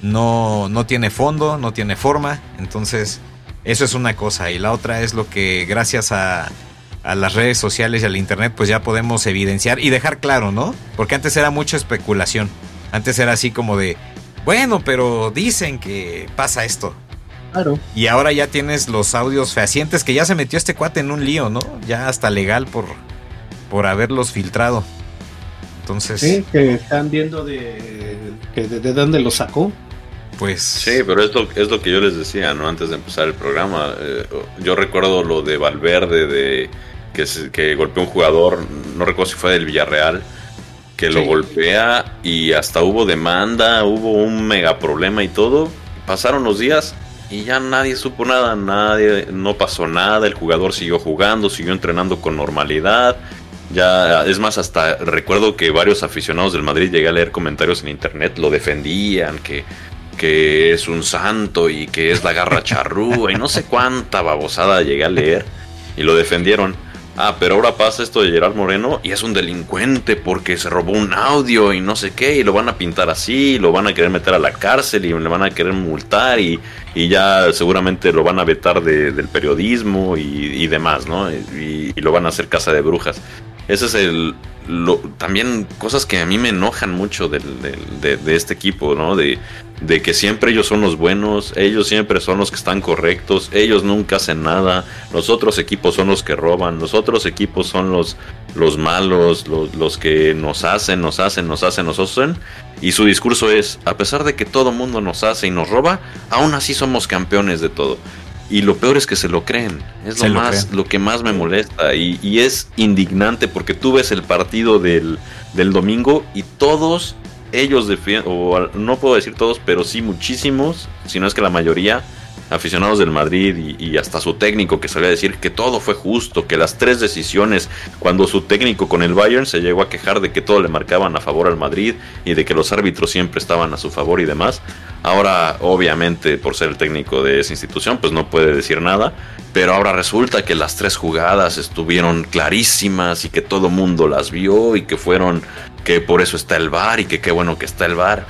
no, no tiene fondo, no tiene forma. Entonces, eso es una cosa. Y la otra es lo que gracias a, las redes sociales y al internet pues ya podemos evidenciar y dejar claro, ¿no? Porque antes era mucha especulación. Antes era así como de, bueno, pero dicen que pasa esto. Claro. Y ahora ya tienes los audios fehacientes que ya se metió este cuate en un lío, ¿no? Ya hasta legal por, por haberlos filtrado. Entonces. Sí, que están viendo de, de, de dónde lo sacó. Pues. Sí, pero es lo, es lo que yo les decía, ¿no? Antes de empezar el programa. Eh, yo recuerdo lo de Valverde, de que, que golpeó un jugador, no recuerdo si fue del Villarreal, que lo golpea y hasta hubo demanda, hubo un mega problema y todo. Pasaron los días y ya nadie supo nada, nadie, no pasó nada, el jugador siguió jugando, siguió entrenando con normalidad. Ya, es más, hasta recuerdo que varios aficionados del Madrid llegué a leer comentarios en internet, lo defendían, que que es un santo y que es la garra charrúa y no sé cuánta babosada llegué a leer y lo defendieron. Ah, pero ahora pasa esto de Gerard Moreno y es un delincuente porque se robó un audio y no sé qué, y lo van a pintar así, lo van a querer meter a la cárcel y le van a querer multar y, ya seguramente lo van a vetar del periodismo y, demás, ¿no? Y, lo van a hacer casa de brujas. Ese es el, también cosas que a mí me enojan mucho de, de, este equipo, ¿no? De, de que siempre ellos son los buenos, ellos siempre son los que están correctos, ellos nunca hacen nada, los otros equipos son los que roban, los otros equipos son los, los malos, los, los que nos hacen, nos hacen, nos hacen, nos hacen. Y su discurso es, a pesar de que todo mundo nos hace y nos roba, aún así somos campeones de todo. Y lo peor es que se lo creen. Es lo, más, lo que más me molesta. Y, y, es indignante porque tú ves el partido del, del domingo y todos ellos defienden, o no puedo decir todos, pero sí muchísimos, si no es que la mayoría, aficionados del Madrid y, hasta su técnico que salía a decir que todo fue justo, que las tres decisiones, cuando su técnico con el Bayern se llegó a quejar de que todo le marcaban a favor al Madrid y de que los árbitros siempre estaban a su favor y demás. Ahora, obviamente, por ser el técnico de esa institución, pues no puede decir nada. Pero ahora resulta que las tres jugadas estuvieron clarísimas y que todo mundo las vio y que fueron, que por eso está el bar y que qué bueno que está el bar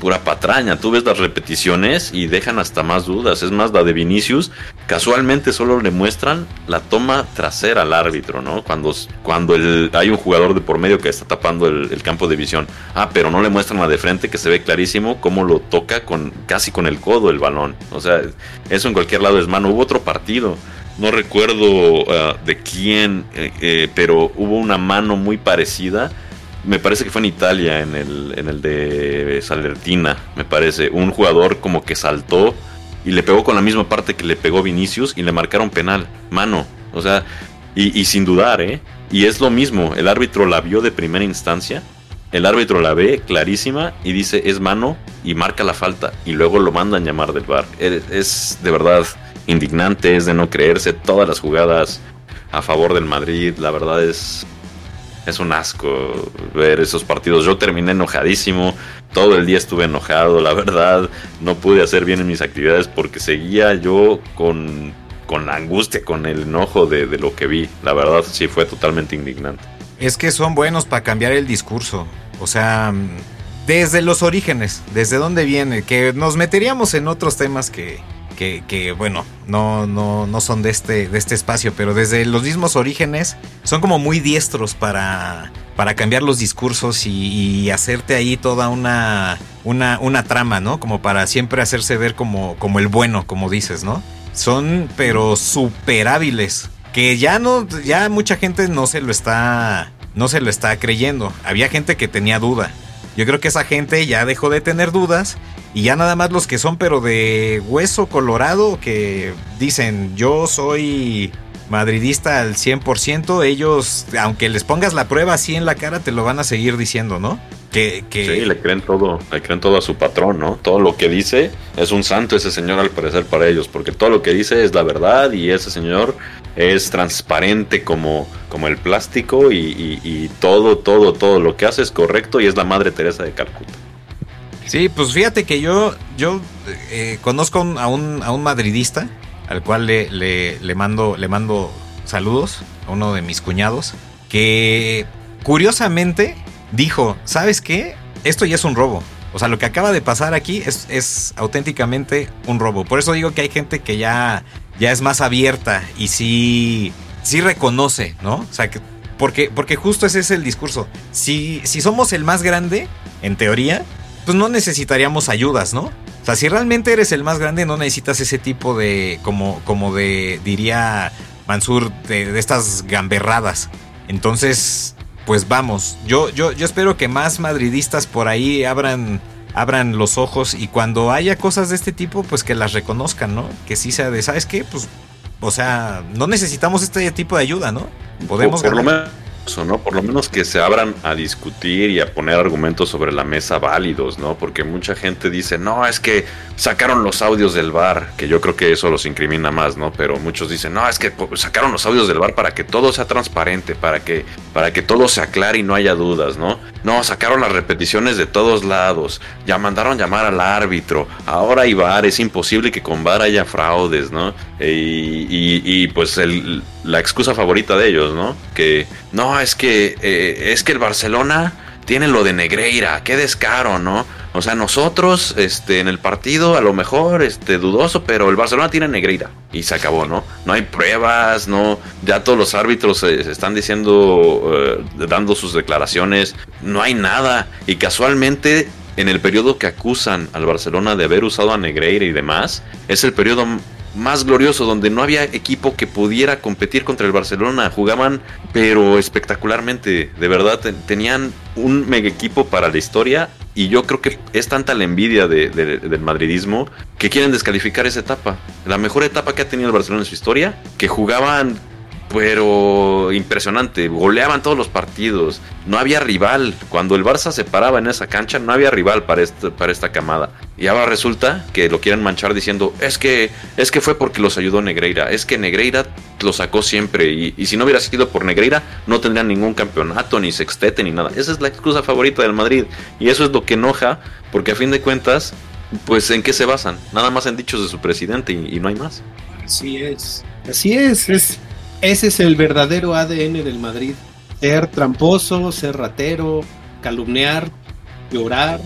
pura patraña. Tú ves las repeticiones y dejan hasta más dudas. Es más, la de Vinicius, casualmente solo le muestran la toma trasera al árbitro, ¿no? Cuando, cuando hay un jugador de por medio que está tapando el, campo de visión. Ah, pero no le muestran la de frente que se ve clarísimo cómo lo toca con casi con el codo el balón. O sea, eso en cualquier lado es mano. Hubo otro partido. No recuerdo ah, de quién, eh, eh, pero hubo una mano muy parecida me parece que fue en Italia, en el, en el de Salertina, me parece. Un jugador como que saltó y le pegó con la misma parte que le pegó Vinicius y le marcaron penal, mano. O sea, y, sin dudar, ¿eh? Y es lo mismo, el árbitro la vio de primera instancia, el árbitro la ve clarísima y dice es mano y marca la falta y luego lo mandan llamar del bar. Es de verdad indignante, es de no creerse todas las jugadas a favor del Madrid, la verdad es es un asco ver esos partidos. Yo terminé enojadísimo, todo el día estuve enojado, la verdad, no pude hacer bien en mis actividades porque seguía yo con, con la angustia, con el enojo de, de lo que vi. La verdad sí fue totalmente indignante. Es que son buenos para cambiar el discurso. O sea, desde los orígenes, desde dónde viene, que nos meteríamos en otros temas que, que, bueno, no, no, no son de este, de este espacio, pero desde los mismos orígenes son como muy diestros para, para cambiar los discursos y, hacerte ahí toda una, una, una, trama, ¿no? Como para siempre hacerse ver como, como el bueno, como dices, ¿no? Son, pero súper hábiles. Que ya no, ya mucha gente no se lo está, no se lo está creyendo. Había gente que tenía duda. Yo creo que esa gente ya dejó de tener dudas y ya nada más los que son pero de hueso colorado que dicen yo soy madridista al 100%, ellos, aunque les pongas la prueba así en la cara, te lo van a seguir diciendo, ¿no? Que, que... Sí, le creen todo, le creen todo a su patrón, ¿no? Todo lo que dice es un santo ese señor al parecer para ellos, porque todo lo que dice es la verdad y ese señor es transparente como, como el plástico y, todo, todo, todo lo que hace es correcto y es la Madre Teresa de Calcuta. Sí, pues fíjate que yo, yo eh, conozco a un, a un madridista al cual le, le, mando, le mando saludos a uno de mis cuñados, que curiosamente dijo, ¿sabes qué? Esto ya es un robo. O sea, lo que acaba de pasar aquí es, es auténticamente un robo. Por eso digo que hay gente que ya, ya es más abierta y sí, sí reconoce, ¿no? O sea, que, porque, porque justo ese es el discurso. Si, si somos el más grande, en teoría, pues no necesitaríamos ayudas, ¿no? O sea, si realmente eres el más grande, no necesitas ese tipo de, como, como de, diría Mansur, de, de estas gamberradas. Entonces, pues vamos, yo, yo, yo espero que más madridistas por ahí abran, abran los ojos y cuando haya cosas de este tipo, pues que las reconozcan, ¿no? Que sí sea de, ¿sabes qué? Pues, o sea, no necesitamos este tipo de ayuda, ¿no? Podemos... Por, ¿no? Por lo menos que se abran a discutir y a poner argumentos sobre la mesa válidos, ¿no? Porque mucha gente dice, no, es que sacaron los audios del bar, que yo creo que eso los incrimina más, ¿no? Pero muchos dicen, no, es que sacaron los audios del bar para que todo sea transparente, para que, para que todo se aclare y no haya dudas, ¿no? No, sacaron las repeticiones de todos lados, ya mandaron llamar al árbitro, ahora hay bar, es imposible que con bar haya fraudes, ¿no? Y, pues la excusa favorita de ellos, ¿no? Que no, es que, eh, es que el Barcelona tiene lo de Negreira, qué descaro, ¿no? O sea, nosotros, este, en el partido, a lo mejor, este, dudoso, pero el Barcelona tiene Negreira. Y se acabó, ¿no? No hay pruebas, no. Ya todos los árbitros se, están diciendo, eh, dando sus declaraciones. No hay nada. Y casualmente, en el periodo que acusan al Barcelona de haber usado a Negreira y demás, es el periodo más glorioso, donde no había equipo que pudiera competir contra el Barcelona. Jugaban, pero espectacularmente. De verdad, tenían un mega equipo para la historia. Y yo creo que es tanta la envidia del madridismo que quieren descalificar esa etapa. La mejor etapa que ha tenido el Barcelona en su historia, que jugaban pero impresionante. Goleaban todos los partidos. No había rival. Cuando el Barça se paraba en esa cancha, no había rival para, este, para esta camada. Y ahora resulta que lo quieren manchar diciendo, es que, es que fue porque los ayudó Negreira. Es que Negreira lo sacó siempre. Y, y si no hubiera sido por Negreira, no tendrían ningún campeonato, ni sextete, ni nada. Esa es la excusa favorita del Madrid. Y eso es lo que enoja, porque a fin de cuentas, pues en qué se basan? Nada más en dichos de su presidente y, y no hay más. Así es. Así es. es ese es el verdadero ADN del Madrid. Ser tramposo, ser ratero, calumniar, llorar.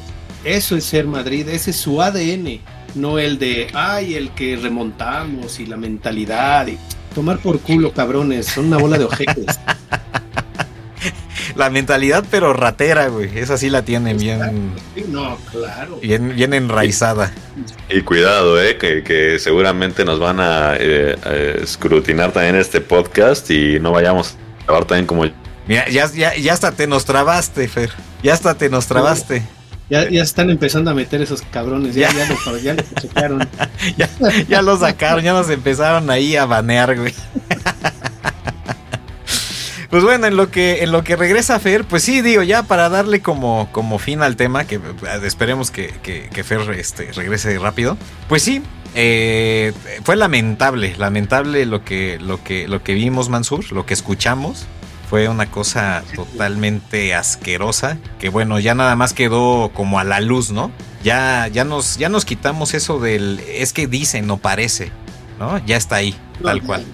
Eso es ser Madrid, ese es su ADN. No el de, ay, el que remontamos y la mentalidad. Y tomar por culo, cabrones. Son una bola de ojetes. la mentalidad, pero ratera, güey. Esa sí la tienen bien. No, claro. Bien, bien enraizada. Y cuidado, eh, que, que seguramente nos van a, eh, a escrutinar también este podcast y no vayamos a acabar también como. Mira, ya, ya, ya hasta te nos trabaste, Fer. Ya hasta te nos trabaste. Ya, ya están empezando a meter esos cabrones, ya, ya, ya, los, ya los checaron. ya, ya los sacaron, ya nos empezaron ahí a banear, güey. Pues bueno, en lo que en lo que regresa Fer, pues sí, digo, ya para darle como, como fin al tema, que esperemos que, que, que Fer este, regrese rápido. Pues sí, eh, fue lamentable, lamentable lo que, lo que, lo que vimos, Mansur, lo que escuchamos. Fue una cosa totalmente asquerosa. Que bueno, ya nada más quedó como a la luz, ¿no? Ya, ya nos, ya nos quitamos eso del. Es que dice, no parece. ¿No? Ya está ahí, tal cual.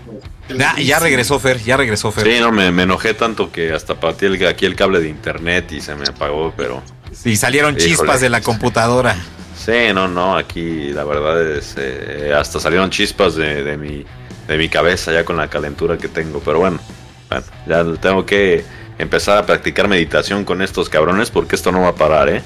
Ya, ya, regresó Fer, ya regresó Fer. Sí, no, me, me enojé tanto que hasta partí el, aquí el cable de internet y se me apagó, pero... Sí, salieron Híjole. chispas de la computadora. Sí, no, no, aquí la verdad es... Eh, hasta salieron chispas de, de, mi, de mi cabeza ya con la calentura que tengo, pero bueno, bueno, ya tengo que empezar a practicar meditación con estos cabrones porque esto no va a parar, ¿eh?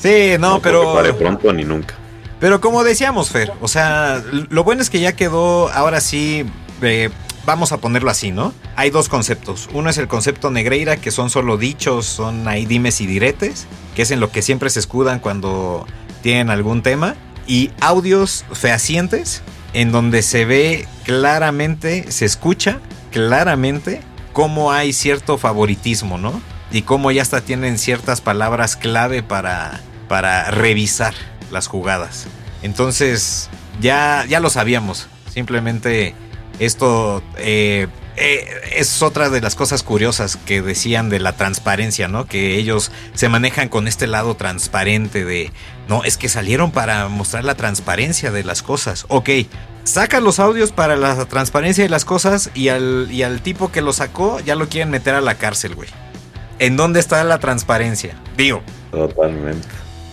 Sí, no, no pero... pare pronto ni nunca. Pero como decíamos, Fer, o sea, lo bueno es que ya quedó ahora sí... Eh, vamos a ponerlo así, ¿no? Hay dos conceptos. Uno es el concepto Negreira, que son solo dichos, son ahí dimes y diretes, que es en lo que siempre se escudan cuando tienen algún tema. Y audios fehacientes, en donde se ve claramente, se escucha claramente cómo hay cierto favoritismo, ¿no? Y cómo ya hasta tienen ciertas palabras clave para, para revisar las jugadas. Entonces, ya, ya lo sabíamos. Simplemente esto eh, eh, es otra de las cosas curiosas que decían de la transparencia, ¿no? Que ellos se manejan con este lado transparente de, no, es que salieron para mostrar la transparencia de las cosas. Ok, sacan los audios para la transparencia de las cosas y al, y al tipo que lo sacó ya lo quieren meter a la cárcel, güey. ¿En dónde está la transparencia? Digo. Totalmente.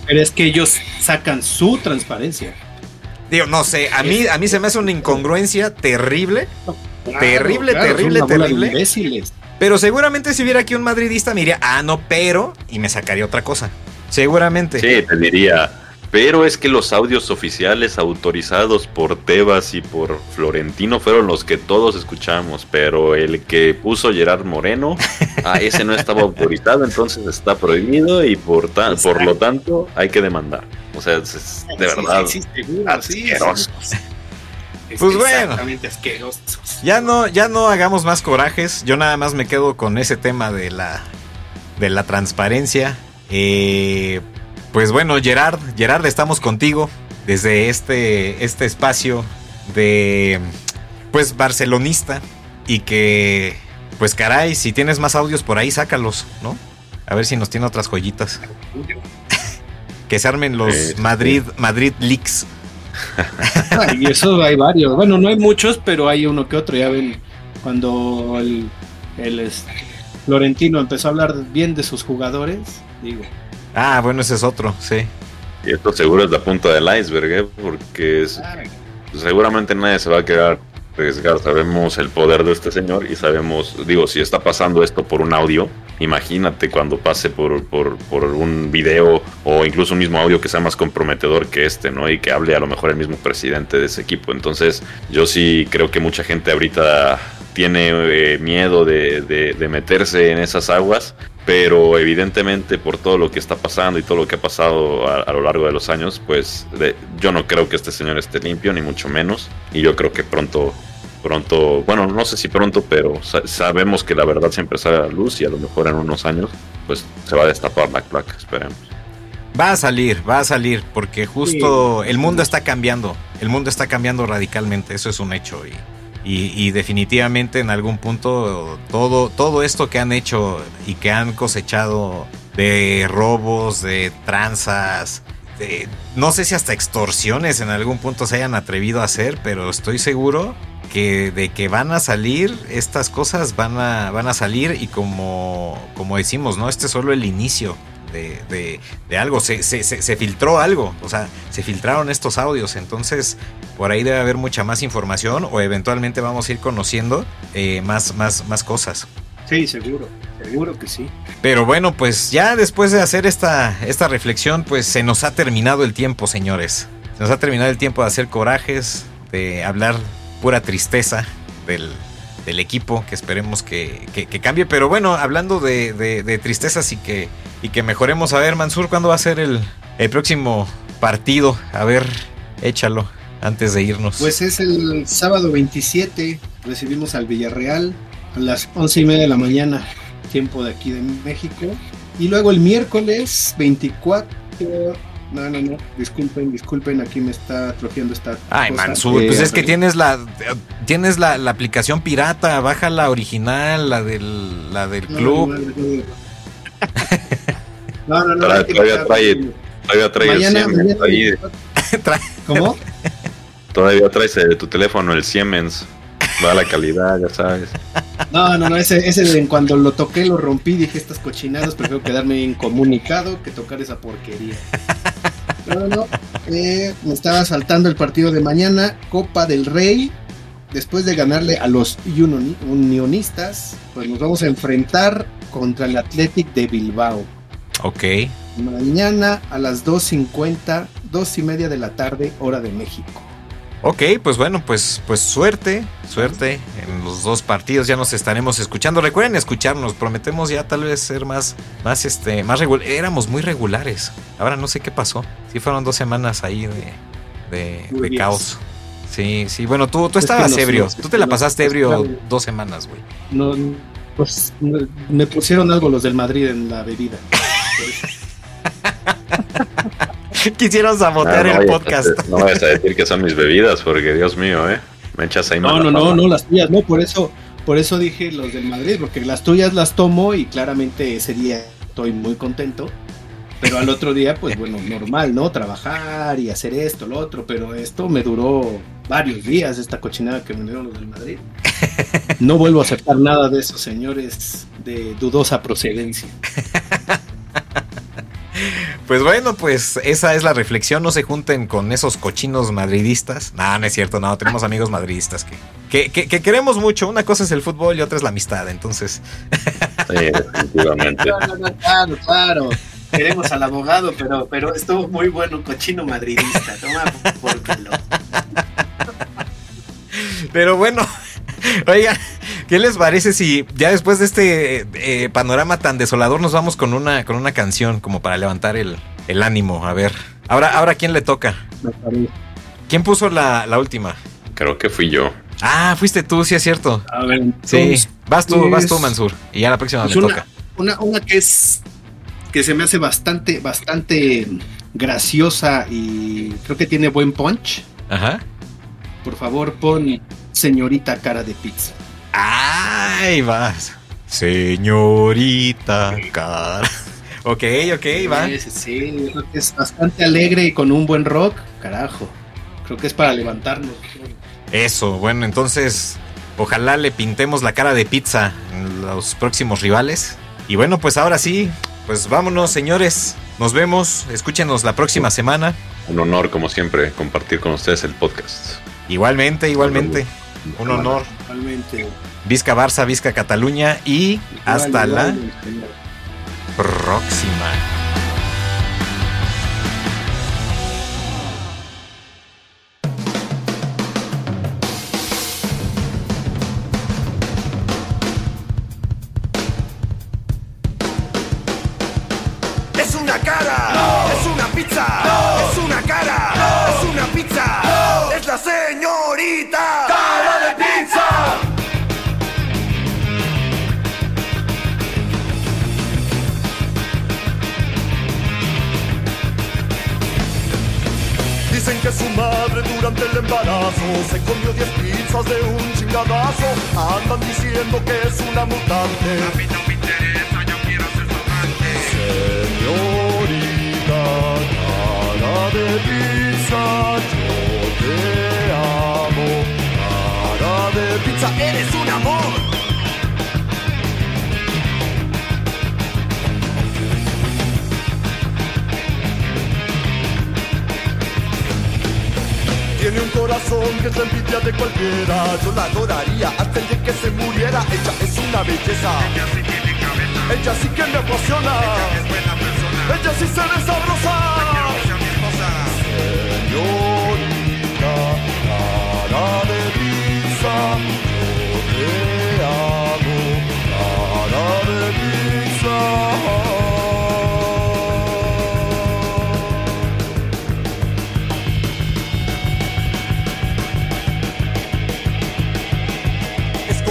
Pero es que ellos sacan su transparencia. Digo, no sé, a mí, a mí se me hace una incongruencia terrible. Claro, terrible, claro, terrible, terrible. Imbéciles. Pero seguramente si hubiera aquí un madridista me diría, ah, no, pero, y me sacaría otra cosa. Seguramente. Sí, te diría, pero es que los audios oficiales autorizados por Tebas y por Florentino fueron los que todos escuchamos, pero el que puso Gerard Moreno, a ese no estaba autorizado, entonces está prohibido y por, ta por lo tanto hay que demandar. O sea, es, de verdad sí, sí, seguro, asqueroso. Sí, pues bueno, ya no, ya no hagamos más corajes. Yo nada más me quedo con ese tema de la, de la transparencia. Eh, pues bueno, Gerard, Gerard, estamos contigo desde este, este espacio de, pues, barcelonista y que, pues, caray, si tienes más audios por ahí, sácalos, ¿no? A ver si nos tiene otras joyitas. que se armen los sí, Madrid, Madrid Leaks. y eso hay varios. Bueno, no hay muchos, pero hay uno que otro. Ya ven, cuando el, el este, Florentino empezó a hablar bien de sus jugadores, digo. Ah, bueno, ese es otro, sí. Y esto seguro es la punta del iceberg, ¿eh? porque es, seguramente nadie se va a quedar arriesgar. Sabemos el poder de este señor y sabemos, digo, si está pasando esto por un audio, imagínate cuando pase por, por, por, un video o incluso un mismo audio que sea más comprometedor que este, ¿no? Y que hable a lo mejor el mismo presidente de ese equipo. Entonces, yo sí creo que mucha gente ahorita tiene eh, miedo de, de meterse en esas aguas pero evidentemente por todo lo que está pasando y todo lo que ha pasado a, a lo largo de los años, pues de, yo no creo que este señor esté limpio, ni mucho menos, y yo creo que pronto pronto, bueno, no sé si pronto, pero sabemos que la verdad siempre sale a la luz y a lo mejor en unos años pues se va a destapar la placa, esperemos. Va a salir, va a salir, porque justo el mundo está cambiando, el mundo está cambiando radicalmente, eso es un hecho y, y, definitivamente en algún punto todo, todo esto que han hecho y que han cosechado de robos, de tranzas, de, no sé si hasta extorsiones en algún punto se hayan atrevido a hacer, pero estoy seguro que de que van a salir, estas cosas van a, van a salir y como, como decimos, ¿no? Este es solo el inicio de, algo, se, se, filtró algo, o sea, se filtraron estos audios, entonces por ahí debe haber mucha más información o eventualmente vamos a ir conociendo eh, más, más, más cosas. Sí, seguro, seguro que sí. Pero bueno, pues ya después de hacer esta, esta reflexión, pues se nos ha terminado el tiempo, señores. Se nos ha terminado el tiempo de hacer corajes, de hablar pura tristeza del, equipo, que esperemos que, cambie. Pero bueno, hablando de, tristezas y que, y que mejoremos, a ver, Mansur, ¿cuándo va a ser el, el próximo partido? A ver, échalo antes de irnos. Pues es el sábado 27, recibimos al Villarreal a las once y media de la mañana, tiempo de aquí de México. Y luego el miércoles 24 no, no, no. Disculpen, disculpen. Aquí me está atrofiando esta. Ay, Mansur, pues es que tienes la tienes la, aplicación pirata. Baja la original, la del, la del club. No, no, no. todavía trae, todavía trae mañana, el ¿Cómo? Todavía traes de tu teléfono el Siemens. Va la calidad, ya sabes. No, no, no, ese, ese en cuando lo toqué, lo rompí, dije estas cochinadas, prefiero quedarme incomunicado que tocar esa porquería. No, no, eh, me estaba saltando el partido de mañana, Copa del Rey. Después de ganarle a los unionistas, pues nos vamos a enfrentar contra el Athletic de Bilbao. Ok. Mañana a las 2.50, dos y media de la tarde, hora de México. Ok, pues bueno, pues, pues suerte, suerte en los dos partidos. Ya nos estaremos escuchando. Recuerden escucharnos. Prometemos ya tal vez ser más, más, este, más regular. Éramos muy regulares. Ahora no sé qué pasó. Sí fueron dos semanas ahí de, de, caos. Sí, sí. Bueno, tú, tú estabas ebrio. tú te la pasaste ebrio dos semanas, güey. No, pues me pusieron algo los del Madrid en la bebida. Quisieron sabotear el podcast. No vas a decir que son mis bebidas, porque Dios mío, ¿eh? Me echas ahí No, no, no, no, las tuyas, no, por eso, por eso dije los del Madrid, porque las tuyas las tomo y claramente ese día estoy muy contento. Pero al otro día, pues bueno, normal, ¿no? Trabajar y hacer esto, lo otro, pero esto me duró varios días, esta cochinada que me dieron los del Madrid. No vuelvo a aceptar nada de esos señores de dudosa procedencia. Pues bueno, pues esa es la reflexión. No se junten con esos cochinos madridistas. No, no es cierto, no. Tenemos amigos madridistas que, que, queremos mucho. Una cosa es el fútbol y otra es la amistad. Entonces. Sí, definitivamente. claro, claro. Queremos al abogado, pero, pero estuvo muy bueno, cochino madridista. Toma por culo. Pero bueno, oiga, ¿qué les parece si ya después de este eh, panorama tan desolador nos vamos con una, con una canción como para levantar el, ánimo? A ver, ahora, ahora ¿quién le toca? ¿Quién puso la, última? Creo que fui yo. Ah, fuiste tú, sí es cierto. A ver, sí, vas tú, vas tú, Mansur. Y ya la próxima me toca. Una, una que es que se me hace bastante, bastante graciosa y creo que tiene buen punch. Ajá. Por favor, pon señorita cara de pizza. ¡Ay, vas! Señorita cara. Ok, ok, va. Sí, sí, creo que es bastante alegre y con un buen rock. Carajo. Creo que es para levantarnos. Eso, bueno, entonces ojalá le pintemos la cara de pizza en los próximos rivales. Y bueno, pues ahora sí, pues vámonos, señores. Nos vemos. Escúchenos la próxima semana. Un honor, como siempre, compartir con ustedes el podcast. Igualmente, igualmente. Un honor. Igualmente. Vizca Barça, Vizca Cataluña y hasta la próxima. Se comió 10 pizzas de un chingadazo. Andan diciendo que es una mutante. A mí no me interesa, yo quiero ser su amante. Señorita, cara de pizza, yo te amo. Cara de pizza, corazón que es la envidia de cualquiera. Yo la adoraría antes de que se muriera. Ella es una belleza. Ella sí tiene cabeza. Ella sí que me apasiona. Es buena persona. Ella sí se ve sabrosa.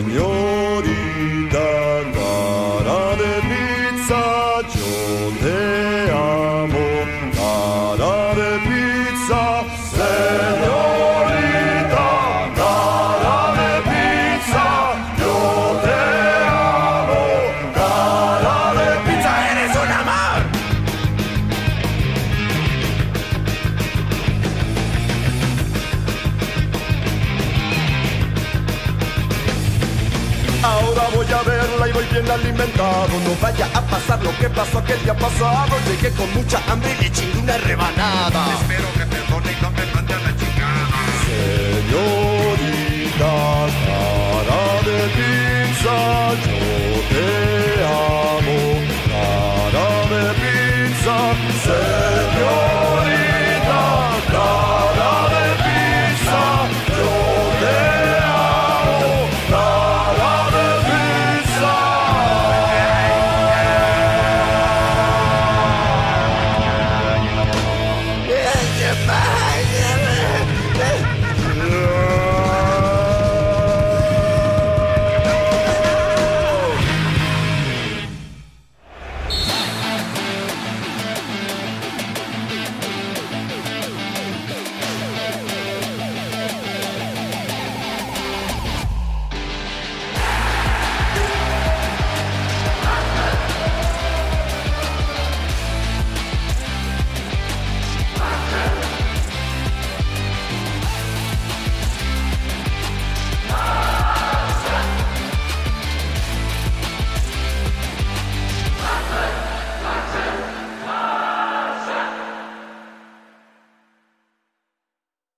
Señorita, No vaya a pasar lo que pasó aquel día pasado. Llegué con mucha hambre y le chingué una rebanada. Espero que perdone y no me mande a la chingada. Señorita, cara de pizza, yo te amo.